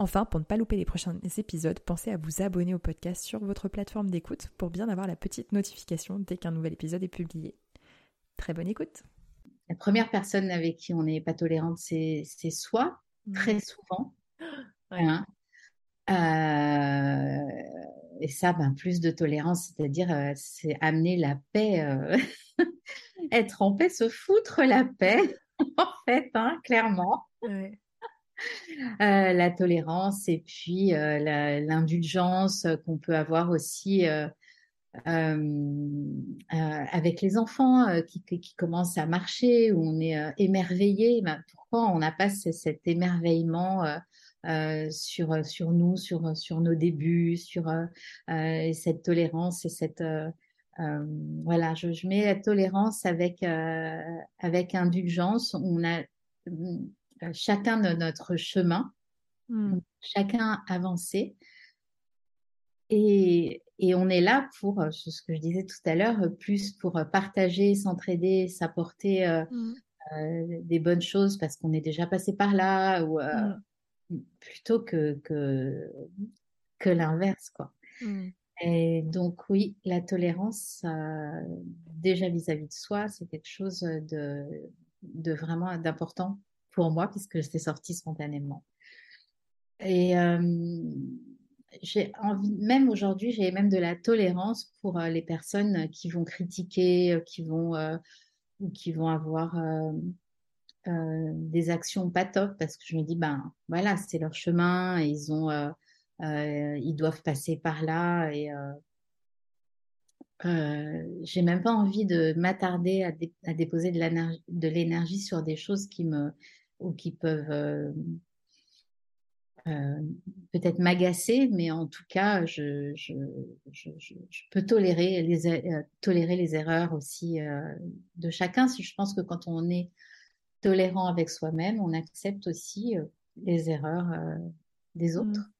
Enfin, pour ne pas louper les prochains épisodes, pensez à vous abonner au podcast sur votre plateforme d'écoute pour bien avoir la petite notification dès qu'un nouvel épisode est publié. Très bonne écoute. La première personne avec qui on n'est pas tolérante, c'est soi, très souvent. Hein. Euh, et ça, ben, plus de tolérance, c'est-à-dire euh, c'est amener la paix, euh, être en paix, se foutre la paix, en fait, hein, clairement. Euh, la tolérance et puis euh, l'indulgence qu'on peut avoir aussi euh, avec les enfants qui, qui, commencent à marcher, où on est émerveillé. Ben, pourquoi on n'a pas cet émerveillement sur sur nous, sur sur nos débuts, sur cette tolérance et cette voilà, je, je, mets la tolérance avec avec indulgence. On a chacun de notre chemin, hmm. chacun avancer. Et, et, on est là pour, euh, ce que je disais tout à l'heure, plus pour partager, s'entraider, s'apporter euh, hmm. des bonnes choses parce qu'on est déjà passé par là, ou hmm. plutôt que que, que l'inverse, quoi. Et donc oui, la tolérance, déjà vis-à-vis -vis de soi, c'est quelque chose de, de vraiment d'important pour moi puisque c'est sorti spontanément. Et euh, j'ai envie, même aujourd'hui, j'ai même de la tolérance pour euh, les personnes qui vont critiquer, euh, qui vont ou qui vont avoir des actions pas top parce que je me dis ben voilà c'est leur chemin, ils ont ils doivent passer par là et j'ai même pas envie de m'attarder à, déposer de l'énergie sur des choses qui me ou qui peuvent euh, euh, peut-être m'agacer, mais en tout cas, je, je, je, je peux tolérer les, euh, tolérer les erreurs aussi de chacun. Si je pense que quand on est tolérant avec soi-même, on accepte aussi les erreurs des autres.